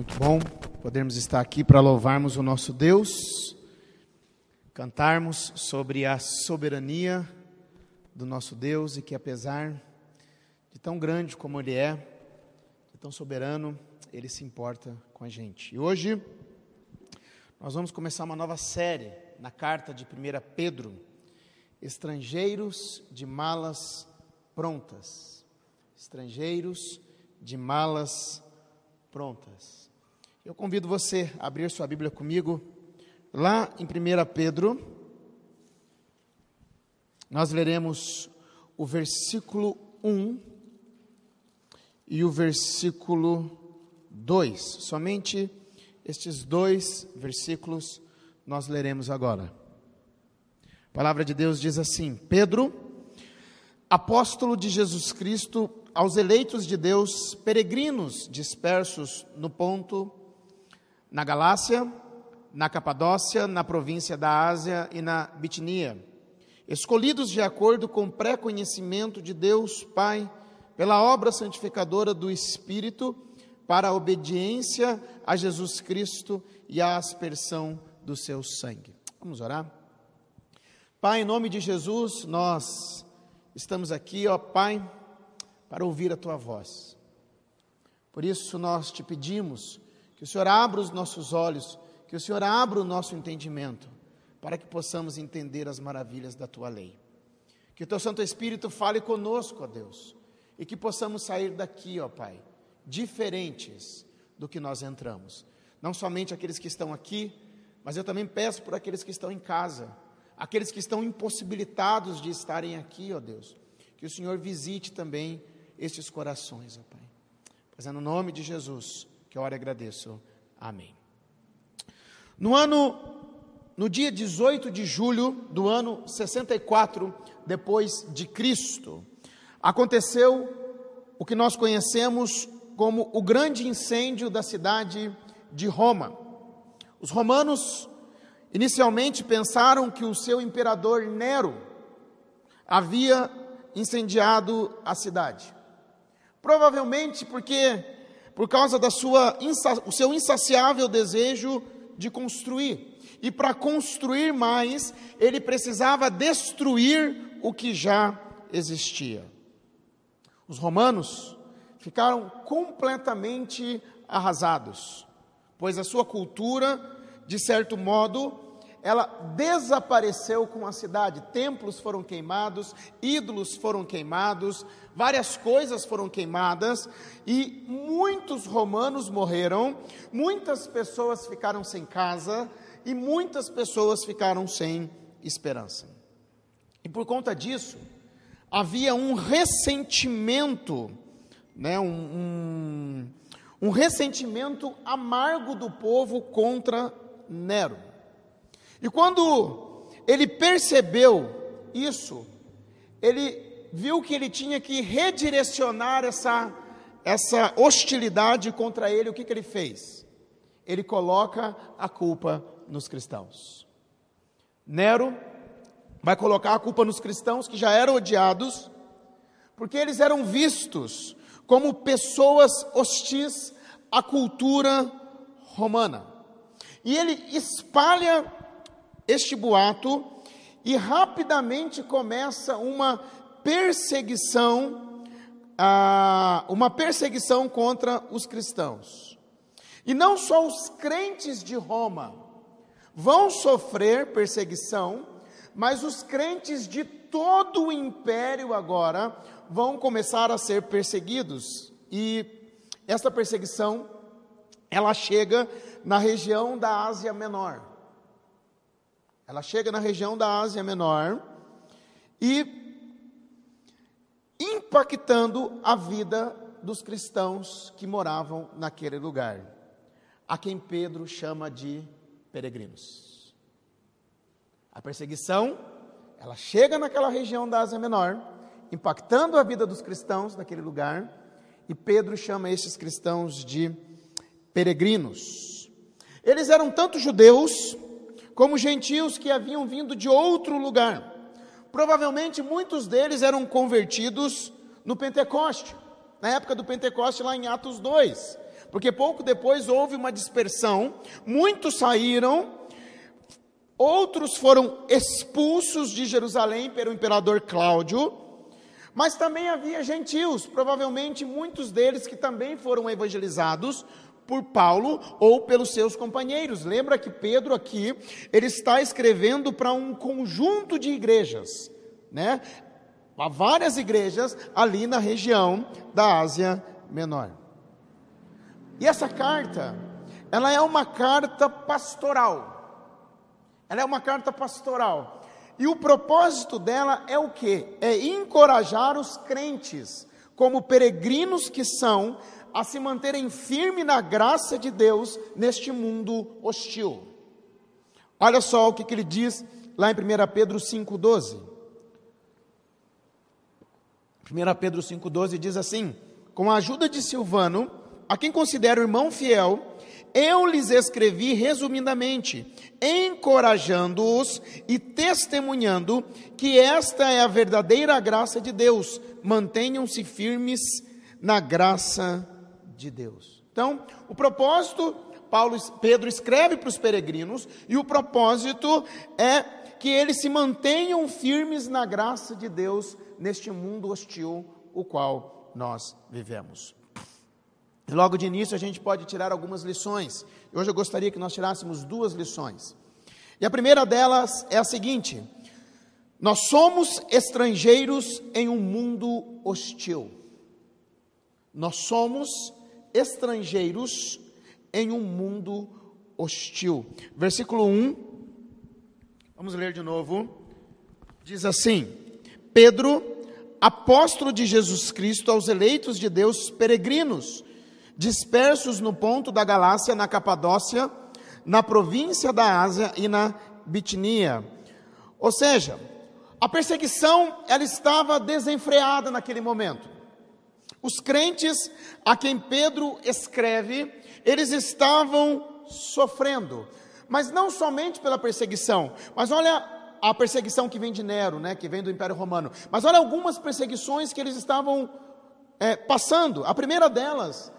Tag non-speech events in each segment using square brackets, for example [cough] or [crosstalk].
Muito bom podermos estar aqui para louvarmos o nosso Deus, cantarmos sobre a soberania do nosso Deus e que apesar de tão grande como Ele é, de tão soberano, Ele se importa com a gente. E hoje nós vamos começar uma nova série na carta de 1 Pedro, Estrangeiros de Malas Prontas. Estrangeiros de Malas Prontas. Eu convido você a abrir sua Bíblia comigo, lá em 1 Pedro, nós leremos o versículo 1 e o versículo 2. Somente estes dois versículos nós leremos agora. A palavra de Deus diz assim: Pedro, apóstolo de Jesus Cristo, aos eleitos de Deus, peregrinos dispersos no ponto na Galácia, na Capadócia, na província da Ásia e na Bitinia, escolhidos de acordo com o pré-conhecimento de Deus Pai, pela obra santificadora do Espírito, para a obediência a Jesus Cristo e a aspersão do seu sangue. Vamos orar? Pai, em nome de Jesus, nós estamos aqui, ó Pai, para ouvir a tua voz. Por isso nós te pedimos que o Senhor abra os nossos olhos, que o Senhor abra o nosso entendimento, para que possamos entender as maravilhas da tua lei. Que o teu Santo Espírito fale conosco, ó Deus, e que possamos sair daqui, ó Pai, diferentes do que nós entramos. Não somente aqueles que estão aqui, mas eu também peço por aqueles que estão em casa, aqueles que estão impossibilitados de estarem aqui, ó Deus, que o Senhor visite também estes corações, ó Pai. Pois é no nome de Jesus que e agradeço. Amém. No ano, no dia 18 de julho do ano 64 depois de Cristo, aconteceu o que nós conhecemos como o grande incêndio da cidade de Roma. Os romanos inicialmente pensaram que o seu imperador Nero havia incendiado a cidade. Provavelmente porque por causa da sua o seu insaciável desejo de construir. E para construir mais, ele precisava destruir o que já existia. Os romanos ficaram completamente arrasados, pois a sua cultura, de certo modo, ela desapareceu com a cidade. Templos foram queimados, ídolos foram queimados, várias coisas foram queimadas e muitos romanos morreram, muitas pessoas ficaram sem casa e muitas pessoas ficaram sem esperança. E por conta disso, havia um ressentimento, né, um, um, um ressentimento amargo do povo contra Nero. E quando ele percebeu isso, ele viu que ele tinha que redirecionar essa, essa hostilidade contra ele. O que, que ele fez? Ele coloca a culpa nos cristãos. Nero vai colocar a culpa nos cristãos que já eram odiados, porque eles eram vistos como pessoas hostis à cultura romana. E ele espalha este boato e rapidamente começa uma perseguição, ah, uma perseguição contra os cristãos. E não só os crentes de Roma vão sofrer perseguição, mas os crentes de todo o império agora vão começar a ser perseguidos. E esta perseguição ela chega na região da Ásia Menor. Ela chega na região da Ásia Menor e impactando a vida dos cristãos que moravam naquele lugar, a quem Pedro chama de peregrinos. A perseguição, ela chega naquela região da Ásia Menor, impactando a vida dos cristãos naquele lugar, e Pedro chama esses cristãos de peregrinos. Eles eram tanto judeus como gentios que haviam vindo de outro lugar. Provavelmente muitos deles eram convertidos no Pentecoste, na época do Pentecoste, lá em Atos 2. porque pouco depois houve uma dispersão, muitos saíram, outros foram expulsos de Jerusalém pelo imperador Cláudio, mas também havia gentios, provavelmente muitos deles que também foram evangelizados por Paulo ou pelos seus companheiros. Lembra que Pedro aqui, ele está escrevendo para um conjunto de igrejas, né? Há várias igrejas ali na região da Ásia Menor. E essa carta, ela é uma carta pastoral. Ela é uma carta pastoral. E o propósito dela é o que? É encorajar os crentes, como peregrinos que são, a se manterem firmes na graça de Deus neste mundo hostil. Olha só o que, que ele diz lá em 1 Pedro 5,12. 1 Pedro 5,12 diz assim: Com a ajuda de Silvano, a quem considero irmão fiel, eu lhes escrevi resumidamente, encorajando-os e testemunhando que esta é a verdadeira graça de Deus. Mantenham-se firmes na graça de Deus. Então, o propósito, Paulo, Pedro escreve para os peregrinos, e o propósito é que eles se mantenham firmes na graça de Deus neste mundo hostil, o qual nós vivemos. Logo de início, a gente pode tirar algumas lições. Hoje eu gostaria que nós tirássemos duas lições. E a primeira delas é a seguinte: nós somos estrangeiros em um mundo hostil. Nós somos estrangeiros em um mundo hostil. Versículo 1, vamos ler de novo. Diz assim: Pedro, apóstolo de Jesus Cristo aos eleitos de Deus peregrinos, dispersos no ponto da Galácia, na Capadócia, na província da Ásia e na Bitinia. Ou seja, a perseguição ela estava desenfreada naquele momento. Os crentes a quem Pedro escreve, eles estavam sofrendo, mas não somente pela perseguição, mas olha a perseguição que vem de Nero, né, que vem do Império Romano, mas olha algumas perseguições que eles estavam é, passando. A primeira delas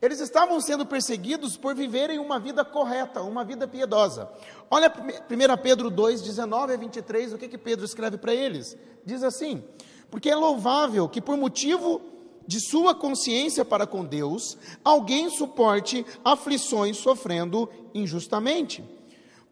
eles estavam sendo perseguidos por viverem uma vida correta, uma vida piedosa. Olha 1 Pedro 2, 19 a 23, o que, que Pedro escreve para eles? Diz assim: Porque é louvável que, por motivo de sua consciência para com Deus, alguém suporte aflições sofrendo injustamente.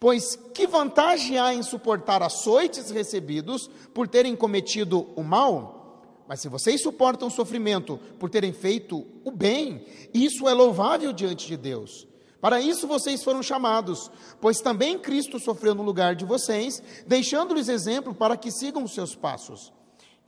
Pois que vantagem há em suportar açoites recebidos por terem cometido o mal? Mas se vocês suportam sofrimento por terem feito o bem, isso é louvável diante de Deus. Para isso vocês foram chamados, pois também Cristo sofreu no lugar de vocês, deixando-lhes exemplo para que sigam os seus passos.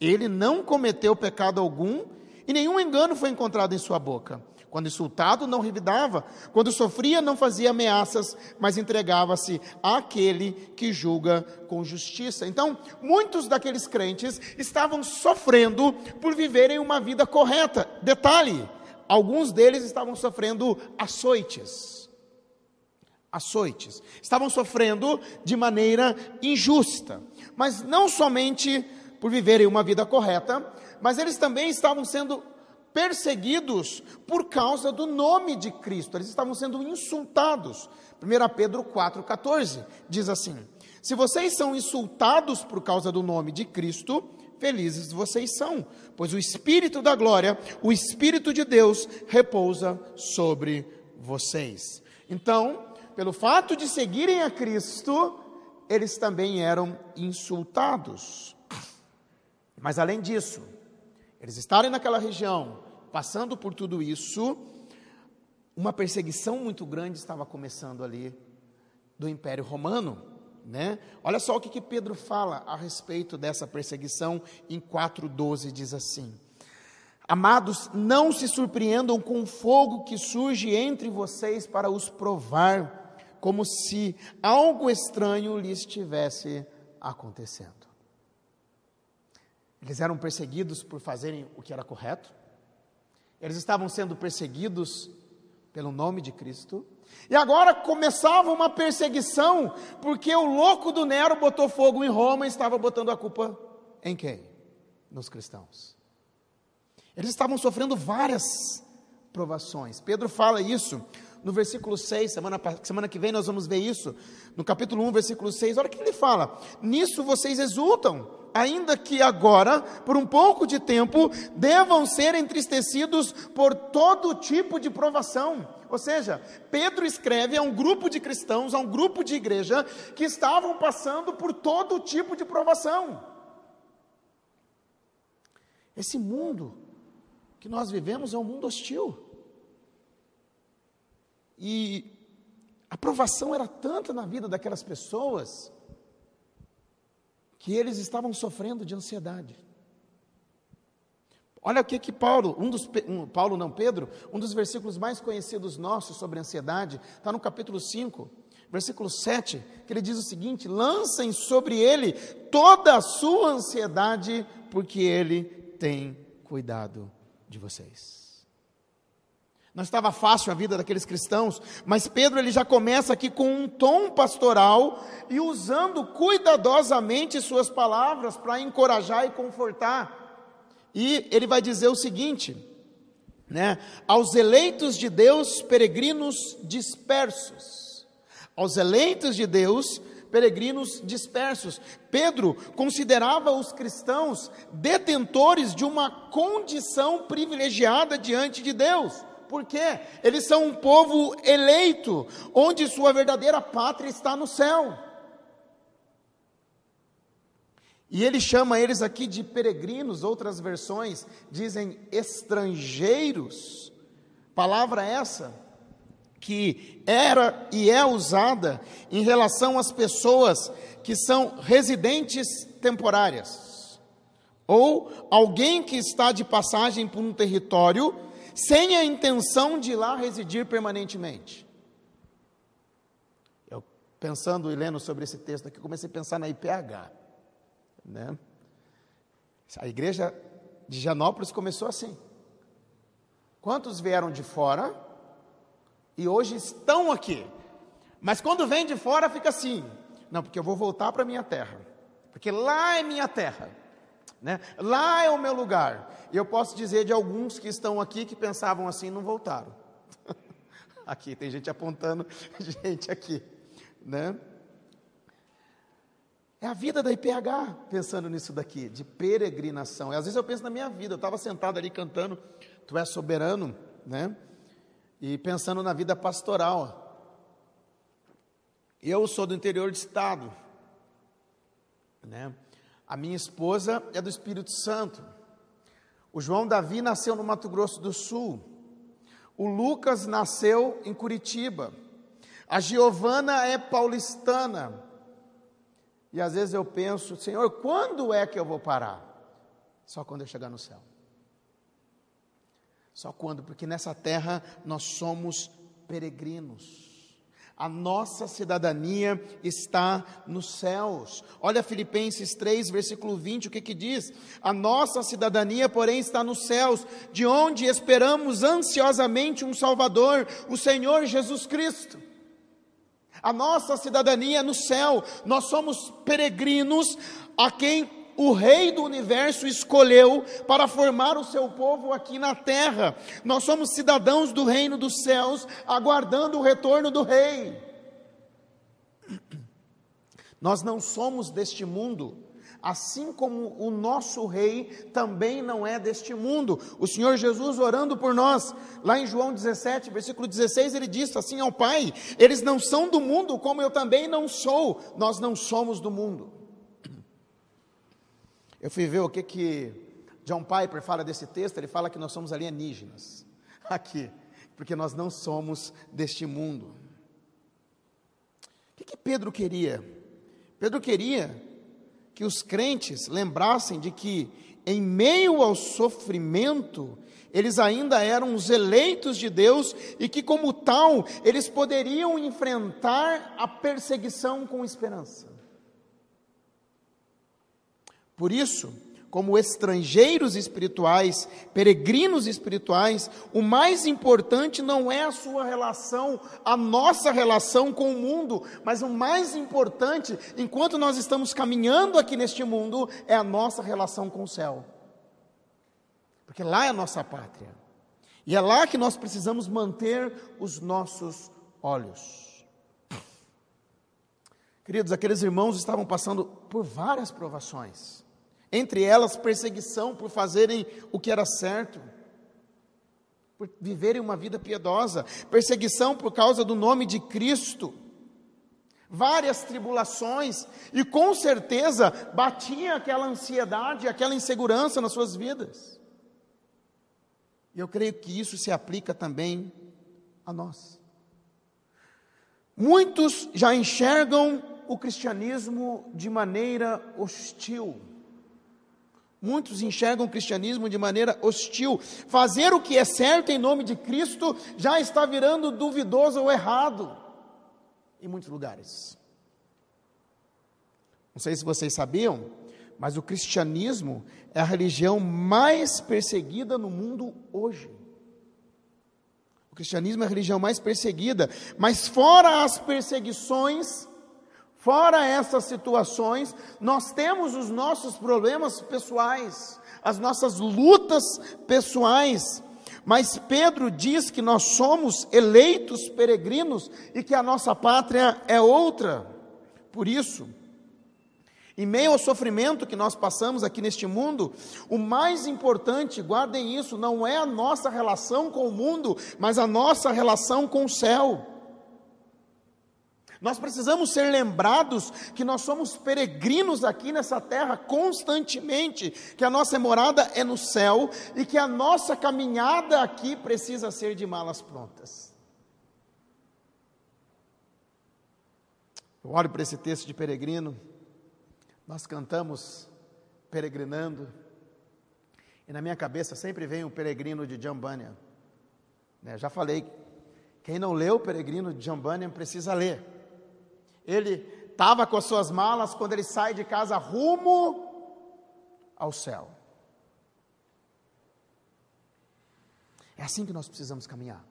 Ele não cometeu pecado algum e nenhum engano foi encontrado em sua boca. Quando insultado, não revidava. Quando sofria, não fazia ameaças, mas entregava-se àquele que julga com justiça. Então, muitos daqueles crentes estavam sofrendo por viverem uma vida correta. Detalhe: alguns deles estavam sofrendo açoites. Açoites. Estavam sofrendo de maneira injusta. Mas não somente por viverem uma vida correta, mas eles também estavam sendo perseguidos por causa do nome de Cristo, eles estavam sendo insultados. 1 Pedro 4,14 diz assim: Se vocês são insultados por causa do nome de Cristo, felizes vocês são, pois o Espírito da glória, o Espírito de Deus, repousa sobre vocês. Então, pelo fato de seguirem a Cristo, eles também eram insultados. Mas além disso, eles estarem naquela região, passando por tudo isso, uma perseguição muito grande estava começando ali do Império Romano, né? Olha só o que, que Pedro fala a respeito dessa perseguição em 4:12 diz assim: Amados, não se surpreendam com o fogo que surge entre vocês para os provar, como se algo estranho lhes estivesse acontecendo. Eles eram perseguidos por fazerem o que era correto, eles estavam sendo perseguidos pelo nome de Cristo, e agora começava uma perseguição, porque o louco do Nero botou fogo em Roma e estava botando a culpa em quem? Nos cristãos. Eles estavam sofrendo várias provações. Pedro fala isso no versículo 6, semana, semana que vem nós vamos ver isso, no capítulo 1, versículo 6, olha o que ele fala: Nisso vocês exultam, ainda que agora, por um pouco de tempo, devam ser entristecidos por todo tipo de provação. Ou seja, Pedro escreve a um grupo de cristãos, a um grupo de igreja, que estavam passando por todo tipo de provação. Esse mundo que nós vivemos é um mundo hostil. E a provação era tanta na vida daquelas pessoas que eles estavam sofrendo de ansiedade. Olha o que que Paulo, um dos um, Paulo não Pedro, um dos versículos mais conhecidos nossos sobre ansiedade, está no capítulo 5, versículo 7, que ele diz o seguinte: lancem sobre ele toda a sua ansiedade, porque ele tem cuidado de vocês. Não estava fácil a vida daqueles cristãos, mas Pedro ele já começa aqui com um tom pastoral e usando cuidadosamente suas palavras para encorajar e confortar. E ele vai dizer o seguinte, né? Aos eleitos de Deus, peregrinos dispersos. Aos eleitos de Deus, peregrinos dispersos. Pedro considerava os cristãos detentores de uma condição privilegiada diante de Deus. Por quê? Eles são um povo eleito, onde sua verdadeira pátria está no céu. E ele chama eles aqui de peregrinos, outras versões dizem estrangeiros. Palavra essa que era e é usada em relação às pessoas que são residentes temporárias, ou alguém que está de passagem por um território sem a intenção de lá residir permanentemente. Eu, pensando e lendo sobre esse texto aqui, comecei a pensar na IPH. Né? A igreja de Janópolis começou assim. Quantos vieram de fora e hoje estão aqui? Mas quando vem de fora fica assim: não, porque eu vou voltar para minha terra, porque lá é minha terra. Né? Lá é o meu lugar. E eu posso dizer de alguns que estão aqui que pensavam assim não voltaram. [laughs] aqui, tem gente apontando, [laughs] gente aqui. Né? É a vida da IPH, pensando nisso daqui, de peregrinação. E às vezes eu penso na minha vida, eu estava sentado ali cantando, Tu és soberano, né? E pensando na vida pastoral. Eu sou do interior de estado, né? A minha esposa é do Espírito Santo. O João Davi nasceu no Mato Grosso do Sul. O Lucas nasceu em Curitiba. A Giovana é paulistana. E às vezes eu penso, Senhor, quando é que eu vou parar? Só quando eu chegar no céu. Só quando, porque nessa terra nós somos peregrinos. A nossa cidadania está nos céus. Olha Filipenses 3, versículo 20, o que que diz? A nossa cidadania, porém, está nos céus, de onde esperamos ansiosamente um Salvador, o Senhor Jesus Cristo. A nossa cidadania é no céu. Nós somos peregrinos a quem o Rei do universo escolheu para formar o seu povo aqui na terra. Nós somos cidadãos do reino dos céus, aguardando o retorno do Rei. Nós não somos deste mundo, assim como o nosso Rei também não é deste mundo. O Senhor Jesus orando por nós, lá em João 17, versículo 16, ele disse assim ao Pai: Eles não são do mundo, como eu também não sou, nós não somos do mundo. Eu fui ver o que que John Piper fala desse texto, ele fala que nós somos alienígenas. [laughs] Aqui, porque nós não somos deste mundo. O que, que Pedro queria? Pedro queria que os crentes lembrassem de que, em meio ao sofrimento, eles ainda eram os eleitos de Deus e que, como tal, eles poderiam enfrentar a perseguição com esperança. Por isso, como estrangeiros espirituais, peregrinos espirituais, o mais importante não é a sua relação, a nossa relação com o mundo, mas o mais importante, enquanto nós estamos caminhando aqui neste mundo, é a nossa relação com o céu. Porque lá é a nossa pátria. E é lá que nós precisamos manter os nossos olhos. Queridos, aqueles irmãos estavam passando por várias provações, entre elas perseguição por fazerem o que era certo, por viverem uma vida piedosa, perseguição por causa do nome de Cristo, várias tribulações, e com certeza batia aquela ansiedade, aquela insegurança nas suas vidas. E eu creio que isso se aplica também a nós. Muitos já enxergam o cristianismo de maneira hostil. Muitos enxergam o cristianismo de maneira hostil. Fazer o que é certo em nome de Cristo já está virando duvidoso ou errado em muitos lugares. Não sei se vocês sabiam, mas o cristianismo é a religião mais perseguida no mundo hoje. O cristianismo é a religião mais perseguida, mas fora as perseguições, fora essas situações, nós temos os nossos problemas pessoais, as nossas lutas pessoais. Mas Pedro diz que nós somos eleitos peregrinos e que a nossa pátria é outra. Por isso, em meio ao sofrimento que nós passamos aqui neste mundo, o mais importante, guardem isso, não é a nossa relação com o mundo, mas a nossa relação com o céu. Nós precisamos ser lembrados que nós somos peregrinos aqui nessa terra constantemente, que a nossa morada é no céu e que a nossa caminhada aqui precisa ser de malas prontas. Eu olho para esse texto de peregrino nós cantamos peregrinando, e na minha cabeça sempre vem o peregrino de John Bunyan. Né? Já falei, quem não leu o peregrino de John Bunyan precisa ler. Ele estava com as suas malas quando ele sai de casa rumo ao céu. É assim que nós precisamos caminhar.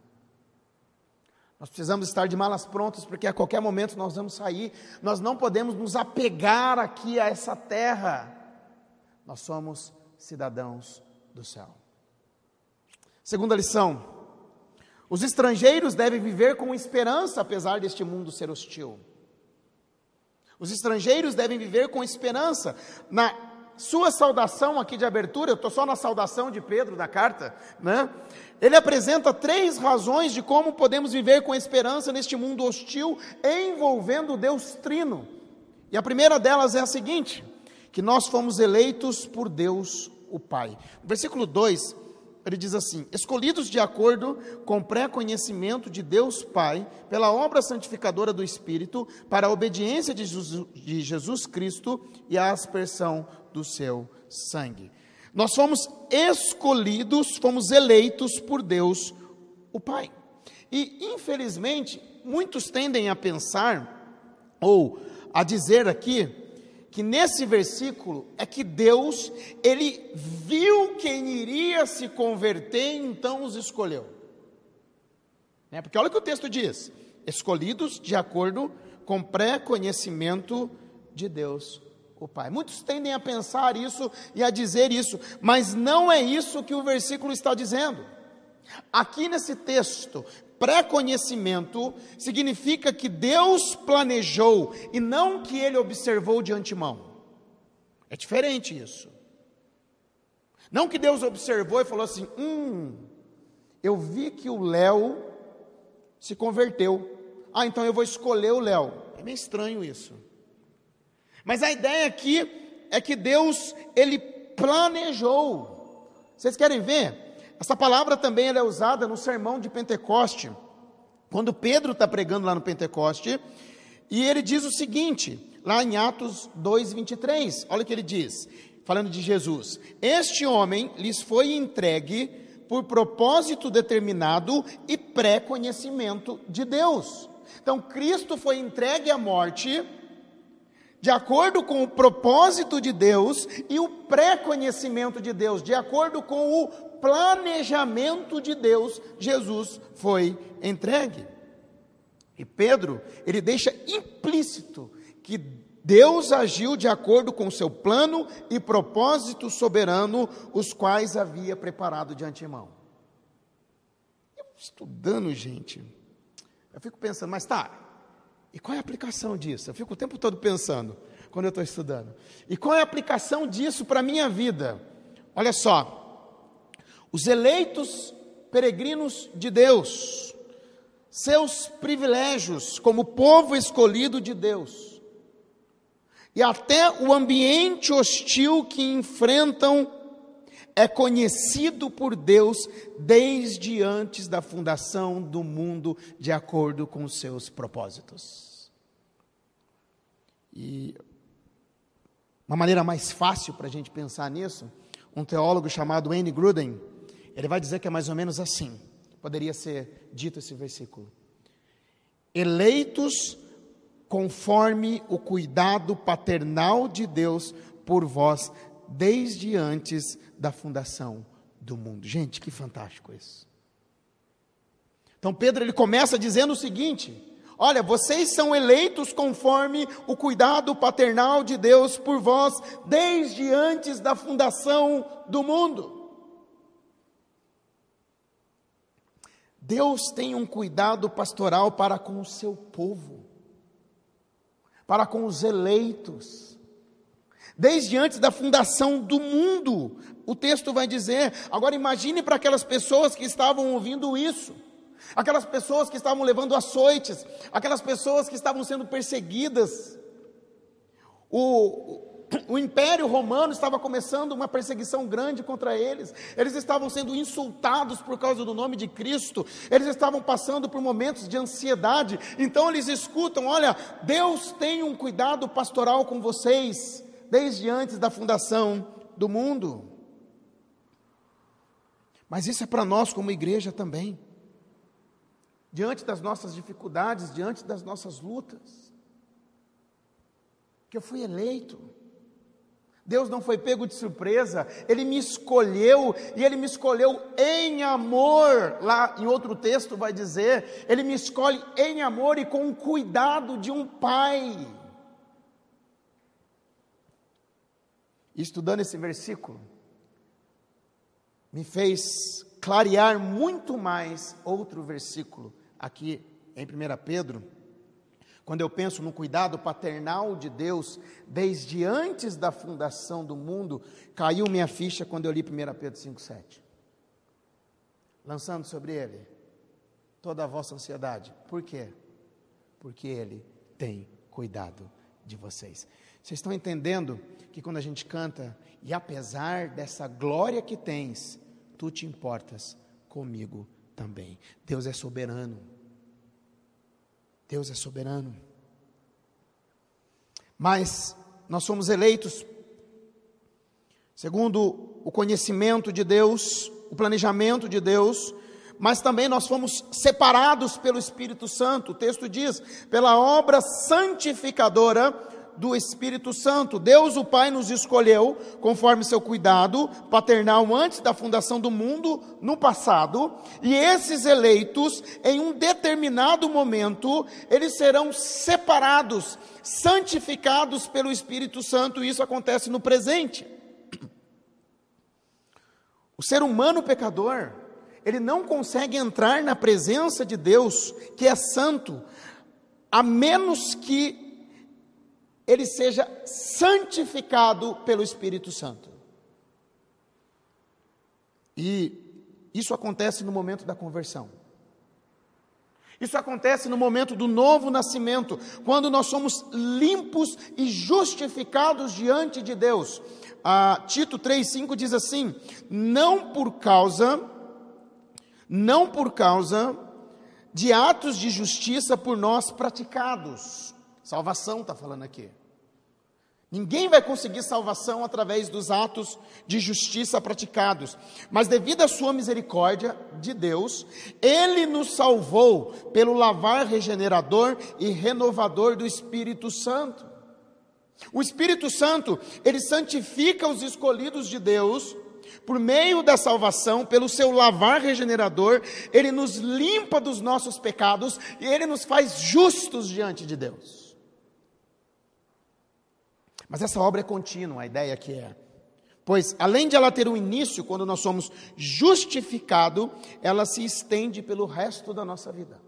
Nós precisamos estar de malas prontas, porque a qualquer momento nós vamos sair. Nós não podemos nos apegar aqui a essa terra. Nós somos cidadãos do céu. Segunda lição: os estrangeiros devem viver com esperança, apesar deste mundo ser hostil. Os estrangeiros devem viver com esperança. Na sua saudação aqui de abertura, eu estou só na saudação de Pedro da carta, né? Ele apresenta três razões de como podemos viver com esperança neste mundo hostil, envolvendo Deus Trino. E a primeira delas é a seguinte: que nós fomos eleitos por Deus o Pai. Versículo 2, ele diz assim: escolhidos de acordo com pré-conhecimento de Deus Pai, pela obra santificadora do Espírito, para a obediência de Jesus, de Jesus Cristo e a aspersão do seu sangue. Nós fomos escolhidos, fomos eleitos por Deus, o Pai. E, infelizmente, muitos tendem a pensar, ou a dizer aqui, que nesse versículo é que Deus, ele viu quem iria se converter, então os escolheu. Né? Porque olha o que o texto diz: escolhidos de acordo com pré-conhecimento de Deus o Pai. Muitos tendem a pensar isso e a dizer isso, mas não é isso que o versículo está dizendo. Aqui nesse texto, pré-conhecimento significa que Deus planejou e não que ele observou de antemão. É diferente isso. Não que Deus observou e falou assim: hum, eu vi que o Léo se converteu. Ah, então eu vou escolher o Léo. É meio estranho isso. Mas a ideia aqui é que Deus, Ele planejou. Vocês querem ver? Essa palavra também é usada no sermão de Pentecoste. Quando Pedro está pregando lá no Pentecoste, e ele diz o seguinte, lá em Atos 2,23, olha o que ele diz, falando de Jesus: Este homem lhes foi entregue por propósito determinado e pré-conhecimento de Deus. Então, Cristo foi entregue à morte de acordo com o propósito de Deus e o pré-conhecimento de Deus, de acordo com o planejamento de Deus, Jesus foi entregue. E Pedro, ele deixa implícito que Deus agiu de acordo com o seu plano e propósito soberano, os quais havia preparado de antemão. estudando, gente, eu fico pensando, mas tá, e qual é a aplicação disso? Eu fico o tempo todo pensando, quando eu estou estudando. E qual é a aplicação disso para a minha vida? Olha só, os eleitos peregrinos de Deus, seus privilégios como povo escolhido de Deus, e até o ambiente hostil que enfrentam é conhecido por Deus desde antes da fundação do mundo, de acordo com os seus propósitos. E uma maneira mais fácil para a gente pensar nisso, um teólogo chamado N. Gruden, ele vai dizer que é mais ou menos assim, poderia ser dito esse versículo. Eleitos conforme o cuidado paternal de Deus por vós desde antes da fundação do mundo. Gente, que fantástico isso. Então Pedro ele começa dizendo o seguinte: Olha, vocês são eleitos conforme o cuidado paternal de Deus por vós desde antes da fundação do mundo. Deus tem um cuidado pastoral para com o seu povo, para com os eleitos desde antes da fundação do mundo. O texto vai dizer. Agora imagine para aquelas pessoas que estavam ouvindo isso, aquelas pessoas que estavam levando açoites, aquelas pessoas que estavam sendo perseguidas. O, o Império Romano estava começando uma perseguição grande contra eles, eles estavam sendo insultados por causa do nome de Cristo, eles estavam passando por momentos de ansiedade, então eles escutam: olha, Deus tem um cuidado pastoral com vocês, desde antes da fundação do mundo. Mas isso é para nós como igreja também. Diante das nossas dificuldades, diante das nossas lutas. Que eu fui eleito. Deus não foi pego de surpresa, Ele me escolheu, e Ele me escolheu em amor. Lá em outro texto vai dizer: Ele me escolhe em amor e com o cuidado de um pai. Estudando esse versículo, me fez clarear muito mais outro versículo aqui em 1 Pedro, quando eu penso no cuidado paternal de Deus desde antes da fundação do mundo, caiu minha ficha quando eu li 1 Pedro 5,7. Lançando sobre ele toda a vossa ansiedade. Por quê? Porque ele tem cuidado de vocês. Vocês estão entendendo que quando a gente canta, e apesar dessa glória que tens, tu te importas comigo também. Deus é soberano. Deus é soberano. Mas nós somos eleitos segundo o conhecimento de Deus, o planejamento de Deus, mas também nós fomos separados pelo Espírito Santo. O texto diz: pela obra santificadora do Espírito Santo. Deus, o Pai, nos escolheu conforme seu cuidado paternal antes da fundação do mundo, no passado, e esses eleitos, em um determinado momento, eles serão separados, santificados pelo Espírito Santo, e isso acontece no presente. O ser humano pecador, ele não consegue entrar na presença de Deus, que é santo, a menos que ele seja santificado pelo Espírito Santo. E isso acontece no momento da conversão. Isso acontece no momento do novo nascimento, quando nós somos limpos e justificados diante de Deus. Ah, Tito 3,5 diz assim: não por causa, não por causa de atos de justiça por nós praticados. Salvação está falando aqui. Ninguém vai conseguir salvação através dos atos de justiça praticados, mas devido à sua misericórdia de Deus, Ele nos salvou pelo lavar regenerador e renovador do Espírito Santo. O Espírito Santo, ele santifica os escolhidos de Deus, por meio da salvação, pelo seu lavar regenerador, ele nos limpa dos nossos pecados e ele nos faz justos diante de Deus. Mas essa obra é contínua, a ideia que é. Pois, além de ela ter um início, quando nós somos justificados, ela se estende pelo resto da nossa vida.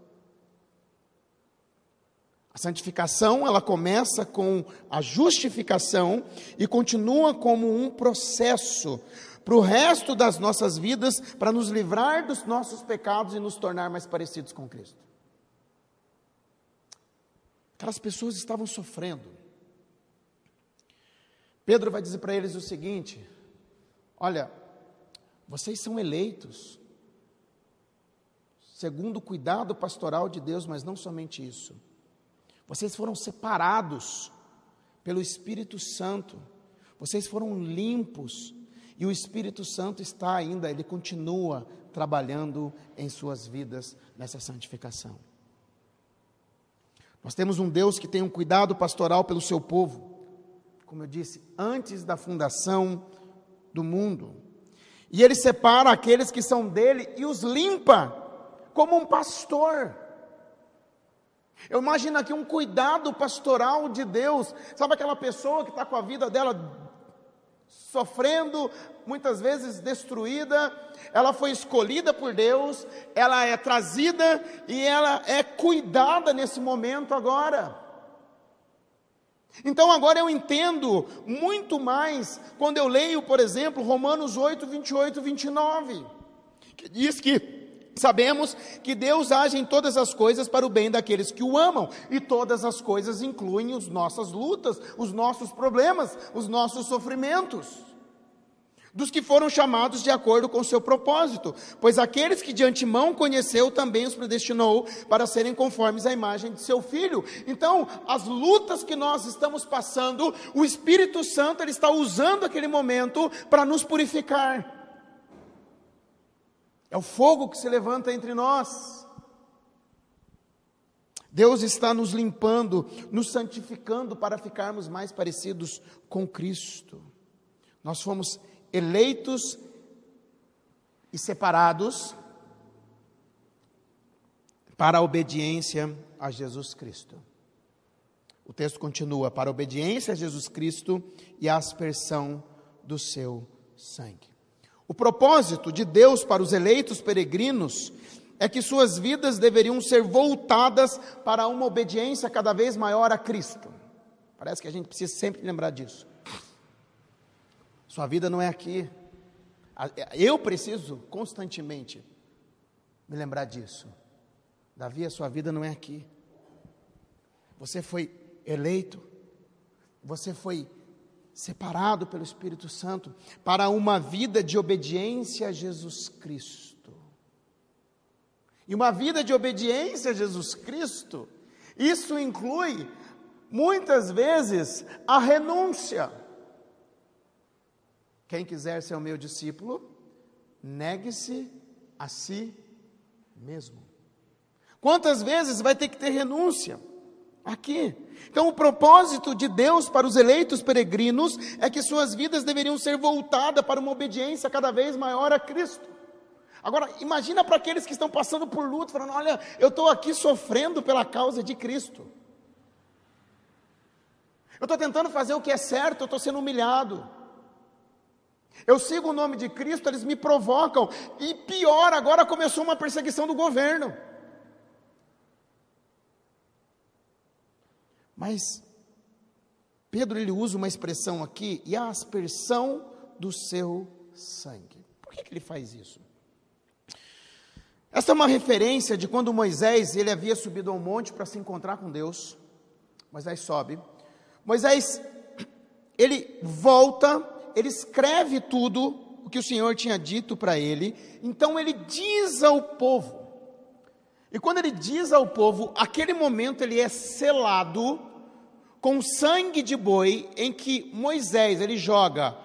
A santificação, ela começa com a justificação e continua como um processo para o resto das nossas vidas, para nos livrar dos nossos pecados e nos tornar mais parecidos com Cristo. Aquelas pessoas estavam sofrendo. Pedro vai dizer para eles o seguinte: Olha, vocês são eleitos, segundo o cuidado pastoral de Deus, mas não somente isso. Vocês foram separados pelo Espírito Santo, vocês foram limpos, e o Espírito Santo está ainda, ele continua trabalhando em suas vidas nessa santificação. Nós temos um Deus que tem um cuidado pastoral pelo seu povo, como eu disse, antes da fundação do mundo. E ele separa aqueles que são dele e os limpa, como um pastor. Eu imagino aqui um cuidado pastoral de Deus. Sabe aquela pessoa que está com a vida dela sofrendo, muitas vezes destruída, ela foi escolhida por Deus, ela é trazida e ela é cuidada nesse momento agora. Então agora eu entendo muito mais quando eu leio, por exemplo, Romanos 8, 28, 29, que diz que Sabemos que Deus age em todas as coisas para o bem daqueles que o amam, e todas as coisas incluem as nossas lutas, os nossos problemas, os nossos sofrimentos. Dos que foram chamados de acordo com seu propósito, pois aqueles que de antemão conheceu também os predestinou para serem conformes à imagem de seu filho. Então, as lutas que nós estamos passando, o Espírito Santo ele está usando aquele momento para nos purificar. É o fogo que se levanta entre nós. Deus está nos limpando, nos santificando para ficarmos mais parecidos com Cristo. Nós fomos eleitos e separados para a obediência a Jesus Cristo. O texto continua: para a obediência a Jesus Cristo e a aspersão do seu sangue. O propósito de Deus para os eleitos peregrinos é que suas vidas deveriam ser voltadas para uma obediência cada vez maior a Cristo. Parece que a gente precisa sempre lembrar disso. Sua vida não é aqui. Eu preciso constantemente me lembrar disso. Davi, a sua vida não é aqui. Você foi eleito, você foi separado pelo Espírito Santo para uma vida de obediência a Jesus Cristo. E uma vida de obediência a Jesus Cristo, isso inclui muitas vezes a renúncia. Quem quiser ser o meu discípulo, negue-se a si mesmo. Quantas vezes vai ter que ter renúncia? Aqui. Então, o propósito de Deus para os eleitos peregrinos é que suas vidas deveriam ser voltadas para uma obediência cada vez maior a Cristo. Agora, imagina para aqueles que estão passando por luto, falando: olha, eu estou aqui sofrendo pela causa de Cristo. Eu estou tentando fazer o que é certo, eu estou sendo humilhado. Eu sigo o nome de Cristo, eles me provocam. E pior, agora começou uma perseguição do governo. Mas Pedro ele usa uma expressão aqui, e a aspersão do seu sangue. Por que, que ele faz isso? Essa é uma referência de quando Moisés ele havia subido ao monte para se encontrar com Deus. Moisés sobe. Moisés ele volta, ele escreve tudo o que o Senhor tinha dito para ele. Então ele diz ao povo. E quando ele diz ao povo, aquele momento ele é selado com sangue de boi, em que Moisés ele joga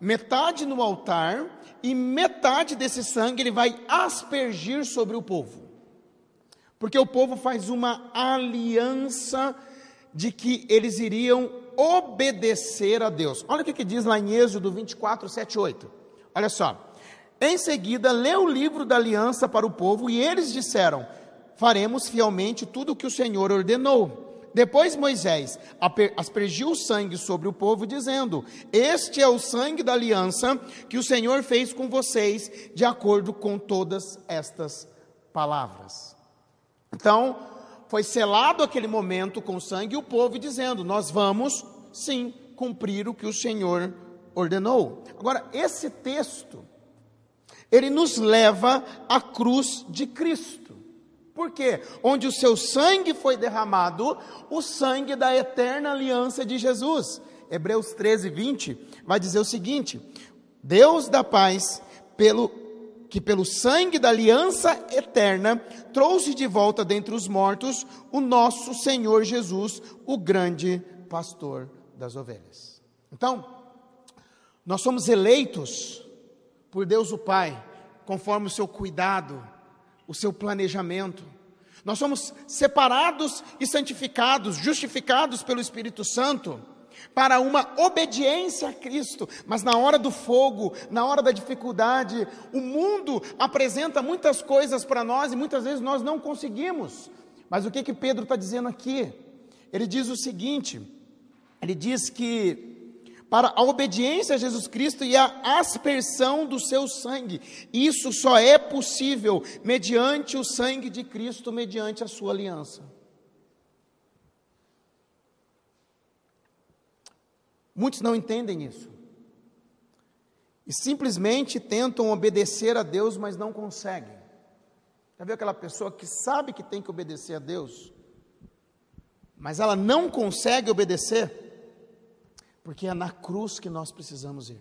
metade no altar e metade desse sangue ele vai aspergir sobre o povo. Porque o povo faz uma aliança de que eles iriam obedecer a Deus. Olha o que, que diz lá em Êxodo 24, 7, 8. Olha só. Em seguida, leu o livro da aliança para o povo e eles disseram: Faremos fielmente tudo o que o Senhor ordenou. Depois Moisés aspergiu o sangue sobre o povo, dizendo: Este é o sangue da aliança que o Senhor fez com vocês, de acordo com todas estas palavras. Então, foi selado aquele momento com sangue o povo dizendo: Nós vamos, sim, cumprir o que o Senhor ordenou. Agora, esse texto, ele nos leva à cruz de Cristo. Por quê? Onde o seu sangue foi derramado, o sangue da eterna aliança de Jesus. Hebreus 13, 20 vai dizer o seguinte: Deus da paz, pelo que pelo sangue da aliança eterna trouxe de volta dentre os mortos o nosso Senhor Jesus, o grande pastor das ovelhas. Então, nós somos eleitos por Deus o Pai, conforme o seu cuidado, o seu planejamento. Nós somos separados e santificados, justificados pelo Espírito Santo para uma obediência a Cristo, mas na hora do fogo, na hora da dificuldade, o mundo apresenta muitas coisas para nós e muitas vezes nós não conseguimos. Mas o que que Pedro está dizendo aqui? Ele diz o seguinte: ele diz que para a obediência a Jesus Cristo e a aspersão do seu sangue. Isso só é possível mediante o sangue de Cristo, mediante a sua aliança. Muitos não entendem isso. E simplesmente tentam obedecer a Deus, mas não conseguem. Já viu aquela pessoa que sabe que tem que obedecer a Deus, mas ela não consegue obedecer? Porque é na cruz que nós precisamos ir.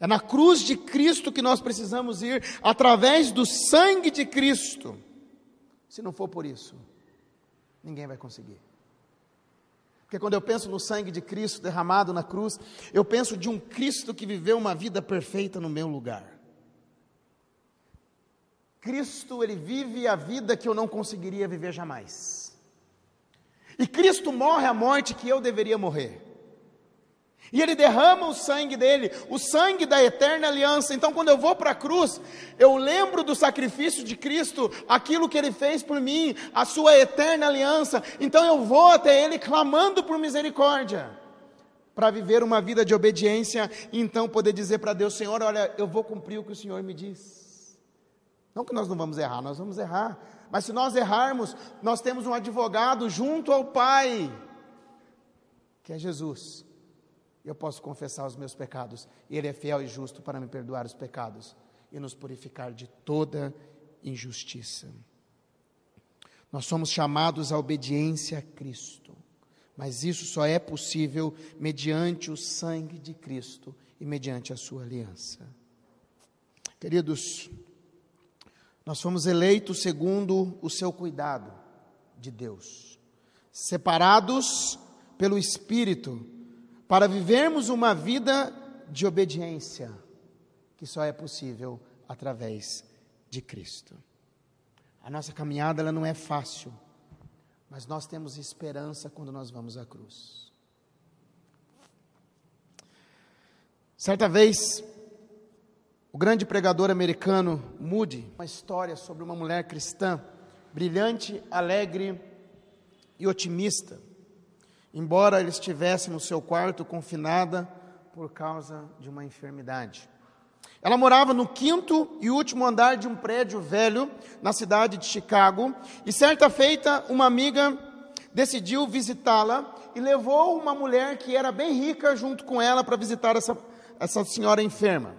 É na cruz de Cristo que nós precisamos ir, através do sangue de Cristo. Se não for por isso, ninguém vai conseguir. Porque quando eu penso no sangue de Cristo derramado na cruz, eu penso de um Cristo que viveu uma vida perfeita no meu lugar. Cristo, ele vive a vida que eu não conseguiria viver jamais. E Cristo morre a morte que eu deveria morrer. E ele derrama o sangue dele, o sangue da eterna aliança. Então, quando eu vou para a cruz, eu lembro do sacrifício de Cristo, aquilo que ele fez por mim, a sua eterna aliança. Então, eu vou até ele clamando por misericórdia, para viver uma vida de obediência e então poder dizer para Deus: Senhor, olha, eu vou cumprir o que o Senhor me diz. Não que nós não vamos errar, nós vamos errar, mas se nós errarmos, nós temos um advogado junto ao Pai, que é Jesus. Eu posso confessar os meus pecados, Ele é fiel e justo para me perdoar os pecados e nos purificar de toda injustiça. Nós somos chamados à obediência a Cristo, mas isso só é possível mediante o sangue de Cristo e mediante a sua aliança. Queridos, nós fomos eleitos segundo o seu cuidado de Deus, separados pelo Espírito, para vivermos uma vida de obediência, que só é possível através de Cristo. A nossa caminhada ela não é fácil, mas nós temos esperança quando nós vamos à cruz. Certa vez, o grande pregador americano Moody, uma história sobre uma mulher cristã, brilhante, alegre e otimista, embora ela estivesse no seu quarto confinada por causa de uma enfermidade. Ela morava no quinto e último andar de um prédio velho na cidade de Chicago, e certa feita, uma amiga decidiu visitá-la e levou uma mulher que era bem rica junto com ela para visitar essa, essa senhora enferma.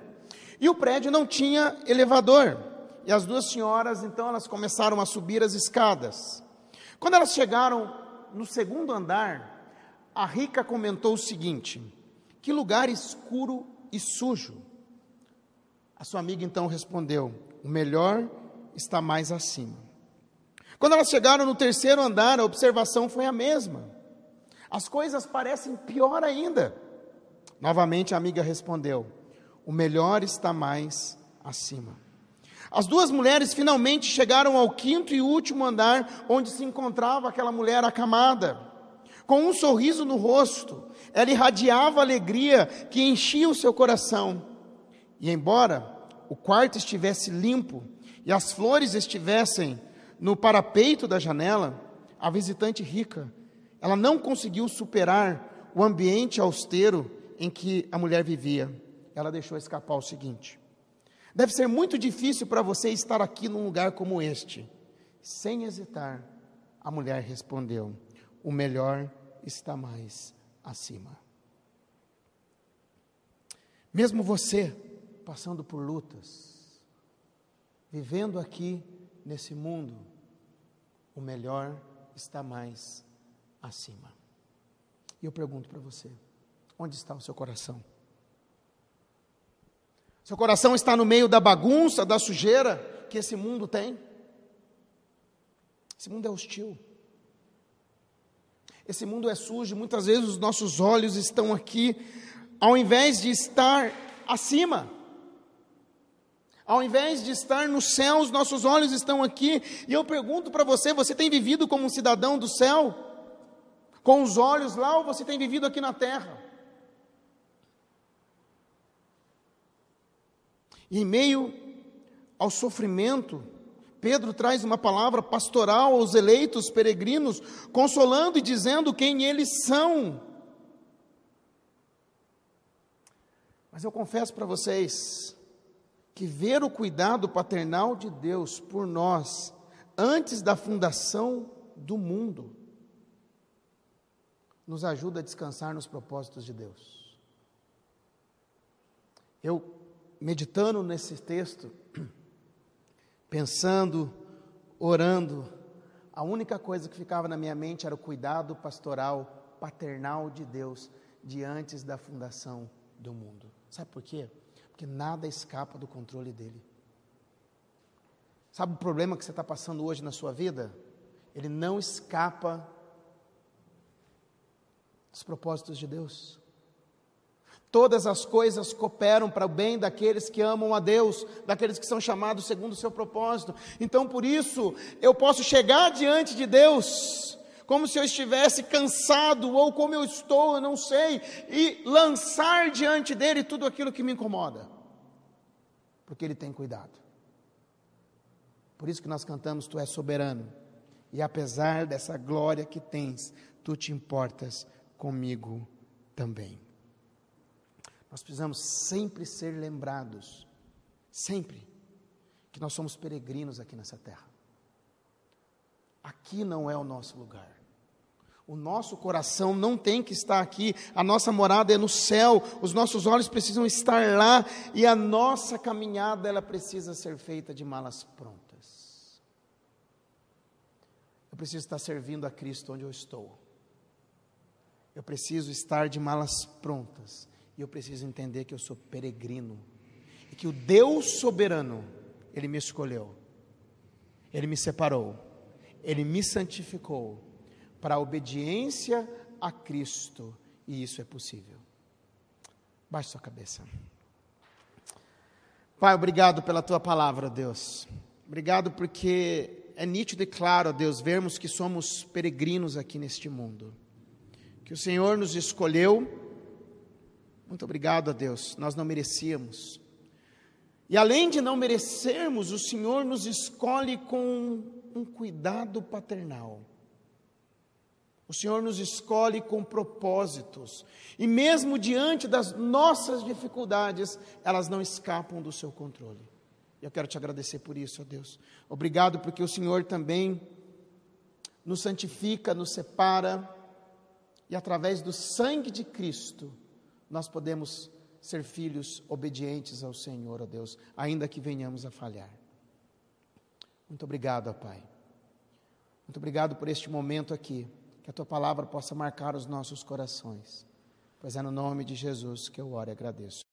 E o prédio não tinha elevador. E as duas senhoras, então, elas começaram a subir as escadas. Quando elas chegaram no segundo andar, a rica comentou o seguinte: Que lugar escuro e sujo. A sua amiga então respondeu: O melhor está mais acima. Quando elas chegaram no terceiro andar, a observação foi a mesma. As coisas parecem pior ainda. Novamente a amiga respondeu: o melhor está mais acima. As duas mulheres finalmente chegaram ao quinto e último andar, onde se encontrava aquela mulher acamada. Com um sorriso no rosto, ela irradiava alegria que enchia o seu coração. E embora o quarto estivesse limpo e as flores estivessem no parapeito da janela, a visitante rica, ela não conseguiu superar o ambiente austero em que a mulher vivia. Ela deixou escapar o seguinte: Deve ser muito difícil para você estar aqui num lugar como este. Sem hesitar, a mulher respondeu: O melhor está mais acima. Mesmo você passando por lutas, vivendo aqui nesse mundo, o melhor está mais acima. E eu pergunto para você: onde está o seu coração? Seu coração está no meio da bagunça, da sujeira que esse mundo tem? Esse mundo é hostil. Esse mundo é sujo, muitas vezes os nossos olhos estão aqui, ao invés de estar acima. Ao invés de estar no céu, os nossos olhos estão aqui. E eu pergunto para você: você tem vivido como um cidadão do céu? Com os olhos lá ou você tem vivido aqui na terra? E em meio ao sofrimento, Pedro traz uma palavra pastoral aos eleitos peregrinos, consolando e dizendo quem eles são. Mas eu confesso para vocês que ver o cuidado paternal de Deus por nós antes da fundação do mundo nos ajuda a descansar nos propósitos de Deus. Eu meditando nesse texto, [clears throat] pensando, orando, a única coisa que ficava na minha mente era o cuidado pastoral, paternal de Deus diante da fundação do mundo. Sabe por quê? Porque nada escapa do controle dele. Sabe o problema que você está passando hoje na sua vida? Ele não escapa dos propósitos de Deus. Todas as coisas cooperam para o bem daqueles que amam a Deus, daqueles que são chamados segundo o seu propósito. Então, por isso, eu posso chegar diante de Deus, como se eu estivesse cansado, ou como eu estou, eu não sei, e lançar diante dele tudo aquilo que me incomoda, porque ele tem cuidado. Por isso que nós cantamos: Tu és soberano, e apesar dessa glória que tens, tu te importas comigo também. Nós precisamos sempre ser lembrados, sempre, que nós somos peregrinos aqui nessa terra. Aqui não é o nosso lugar. O nosso coração não tem que estar aqui, a nossa morada é no céu, os nossos olhos precisam estar lá e a nossa caminhada ela precisa ser feita de malas prontas. Eu preciso estar servindo a Cristo onde eu estou. Eu preciso estar de malas prontas e eu preciso entender que eu sou peregrino. E que o Deus soberano, Ele me escolheu. Ele me separou. Ele me santificou para a obediência a Cristo. E isso é possível. Baixe sua cabeça. Pai, obrigado pela tua palavra, Deus. Obrigado porque é nítido e claro, Deus, vermos que somos peregrinos aqui neste mundo. Que o Senhor nos escolheu muito obrigado a Deus, nós não merecíamos. E além de não merecermos, o Senhor nos escolhe com um cuidado paternal. O Senhor nos escolhe com propósitos. E mesmo diante das nossas dificuldades, elas não escapam do seu controle. Eu quero te agradecer por isso, ó Deus. Obrigado porque o Senhor também nos santifica, nos separa, e através do sangue de Cristo, nós podemos ser filhos obedientes ao Senhor, ó Deus, ainda que venhamos a falhar. Muito obrigado, ó Pai. Muito obrigado por este momento aqui, que a tua palavra possa marcar os nossos corações. Pois é no nome de Jesus que eu oro e agradeço.